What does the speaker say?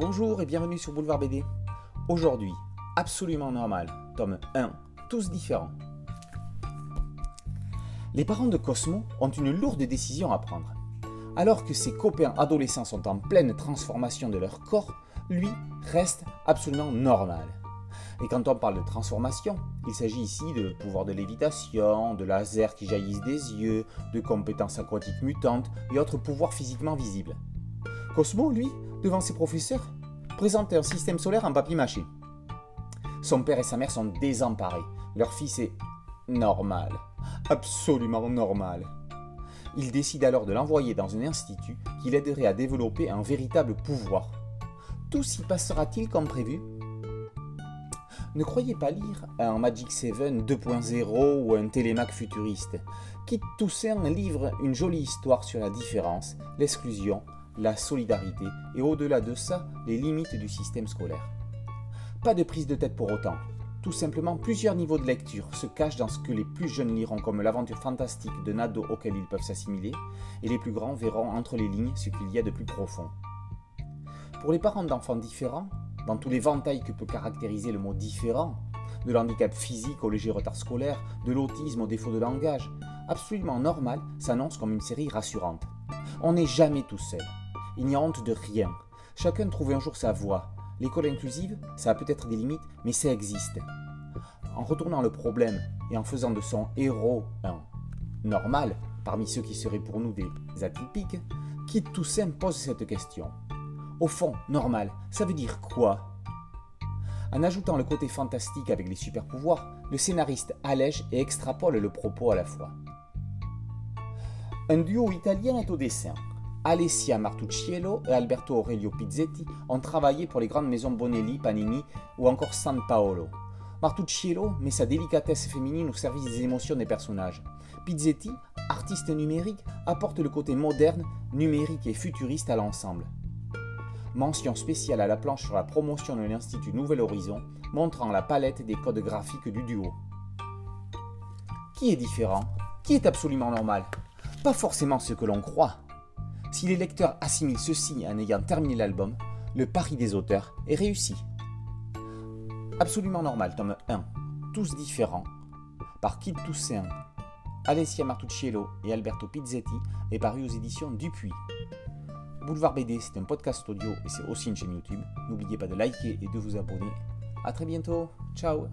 Bonjour et bienvenue sur Boulevard BD. Aujourd'hui, absolument normal, tome 1, tous différents. Les parents de Cosmo ont une lourde décision à prendre. Alors que ses copains adolescents sont en pleine transformation de leur corps, lui reste absolument normal. Et quand on parle de transformation, il s'agit ici de pouvoir de lévitation, de lasers qui jaillissent des yeux, de compétences aquatiques mutantes et autres pouvoirs physiquement visibles. Cosmo, lui, devant ses professeurs, présentait un système solaire en papier mâché. Son père et sa mère sont désemparés. Leur fils est normal, absolument normal. Il décide alors de l'envoyer dans un institut qui l'aiderait à développer un véritable pouvoir. Tout s'y passera-t-il comme prévu? Ne croyez pas lire un Magic 7 2.0 ou un Télémac futuriste. Kit Toussaint livre une jolie histoire sur la différence, l'exclusion, la solidarité et au-delà de ça, les limites du système scolaire. Pas de prise de tête pour autant. Tout simplement, plusieurs niveaux de lecture se cachent dans ce que les plus jeunes liront comme l'aventure fantastique de Nado auquel ils peuvent s'assimiler, et les plus grands verront entre les lignes ce qu'il y a de plus profond. Pour les parents d'enfants différents, dans tous les ventails que peut caractériser le mot différent, de l'handicap physique au léger retard scolaire, de l'autisme au défaut de langage, absolument normal s'annonce comme une série rassurante. On n'est jamais tout seul. Il n'y a honte de rien. Chacun trouve un jour sa voie. L'école inclusive, ça a peut-être des limites, mais ça existe. En retournant le problème et en faisant de son héros un normal, parmi ceux qui seraient pour nous des atypiques, Kit Toussaint pose cette question. Au fond, normal, ça veut dire quoi? En ajoutant le côté fantastique avec les super pouvoirs, le scénariste allège et extrapole le propos à la fois. Un duo italien est au dessin. Alessia Martucciello et Alberto Aurelio Pizzetti ont travaillé pour les grandes maisons Bonelli, Panini ou encore San Paolo. Martucciello met sa délicatesse féminine au service des émotions des personnages. Pizzetti, artiste numérique, apporte le côté moderne, numérique et futuriste à l'ensemble. Mention spéciale à la planche sur la promotion de l'Institut Nouvel Horizon, montrant la palette des codes graphiques du duo. Qui est différent? Qui est absolument normal? Pas forcément ce que l'on croit. Si les lecteurs assimilent ceci en ayant terminé l'album, le pari des auteurs est réussi. Absolument normal, tome 1, tous différents, par Kid Toussaint, Alessia Martucciello et Alberto Pizzetti, est paru aux éditions Dupuis. Boulevard BD, c'est un podcast audio et c'est aussi une chaîne YouTube. N'oubliez pas de liker et de vous abonner. A très bientôt. Ciao